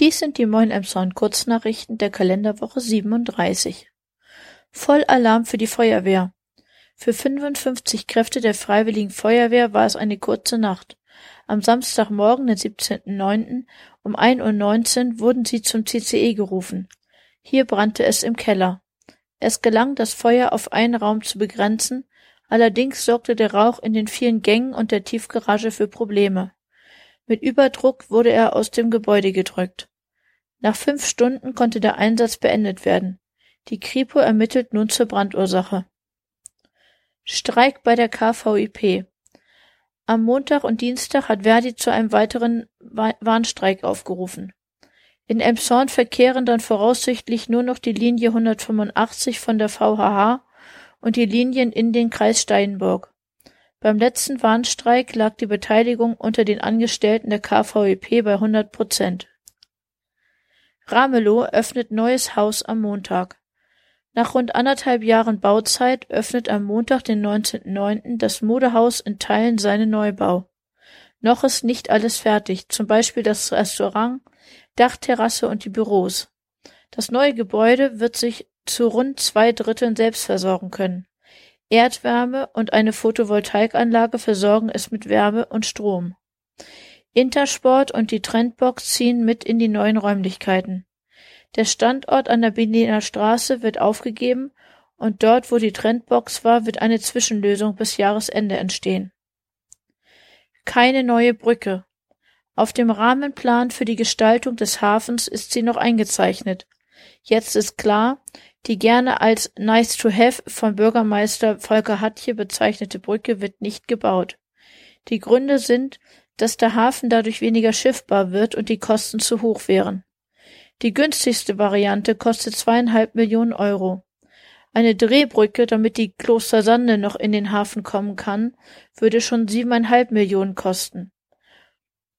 Dies sind die Moin Emshorn Kurznachrichten der Kalenderwoche 37. Vollalarm für die Feuerwehr. Für 55 Kräfte der Freiwilligen Feuerwehr war es eine kurze Nacht. Am Samstagmorgen, den 17.09. um 1.19 Uhr wurden sie zum CCE gerufen. Hier brannte es im Keller. Es gelang, das Feuer auf einen Raum zu begrenzen, allerdings sorgte der Rauch in den vielen Gängen und der Tiefgarage für Probleme. Mit Überdruck wurde er aus dem Gebäude gedrückt. Nach fünf Stunden konnte der Einsatz beendet werden. Die Kripo ermittelt nun zur Brandursache. Streik bei der KVIP. Am Montag und Dienstag hat Verdi zu einem weiteren Warnstreik aufgerufen. In Emshorn verkehren dann voraussichtlich nur noch die Linie 185 von der VHH und die Linien in den Kreis Steinburg. Beim letzten Warnstreik lag die Beteiligung unter den Angestellten der KVEP bei 100 Prozent. Ramelow öffnet neues Haus am Montag. Nach rund anderthalb Jahren Bauzeit öffnet am Montag, den 19.09. das Modehaus in Teilen seinen Neubau. Noch ist nicht alles fertig, zum Beispiel das Restaurant, Dachterrasse und die Büros. Das neue Gebäude wird sich zu rund zwei Dritteln selbst versorgen können. Erdwärme und eine Photovoltaikanlage versorgen es mit Wärme und Strom. Intersport und die Trendbox ziehen mit in die neuen Räumlichkeiten. Der Standort an der Berliner Straße wird aufgegeben und dort, wo die Trendbox war, wird eine Zwischenlösung bis Jahresende entstehen. Keine neue Brücke. Auf dem Rahmenplan für die Gestaltung des Hafens ist sie noch eingezeichnet. Jetzt ist klar, die gerne als nice to have von Bürgermeister Volker Hatje bezeichnete Brücke wird nicht gebaut. Die Gründe sind, dass der Hafen dadurch weniger schiffbar wird und die Kosten zu hoch wären. Die günstigste Variante kostet zweieinhalb Millionen Euro. Eine Drehbrücke, damit die Kloster Sande noch in den Hafen kommen kann, würde schon siebeneinhalb Millionen kosten.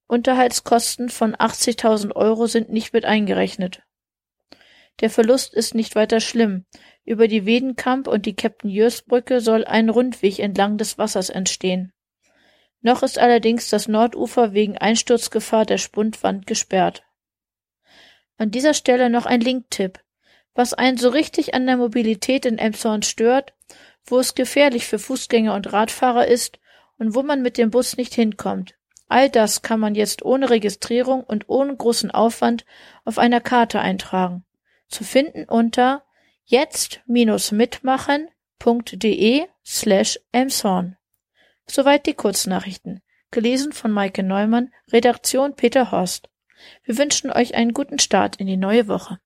Unterhaltskosten von 80.000 Euro sind nicht mit eingerechnet. Der Verlust ist nicht weiter schlimm. Über die Wedenkamp und die Captain Jörs Brücke soll ein Rundweg entlang des Wassers entstehen. Noch ist allerdings das Nordufer wegen Einsturzgefahr der Spundwand gesperrt. An dieser Stelle noch ein Linktipp. Was einen so richtig an der Mobilität in Elmshorn stört, wo es gefährlich für Fußgänger und Radfahrer ist und wo man mit dem Bus nicht hinkommt. All das kann man jetzt ohne Registrierung und ohne großen Aufwand auf einer Karte eintragen. Zu finden unter jetzt-mitmachen.de slash Elmshorn. Soweit die Kurznachrichten. Gelesen von Maike Neumann, Redaktion Peter Horst. Wir wünschen euch einen guten Start in die neue Woche.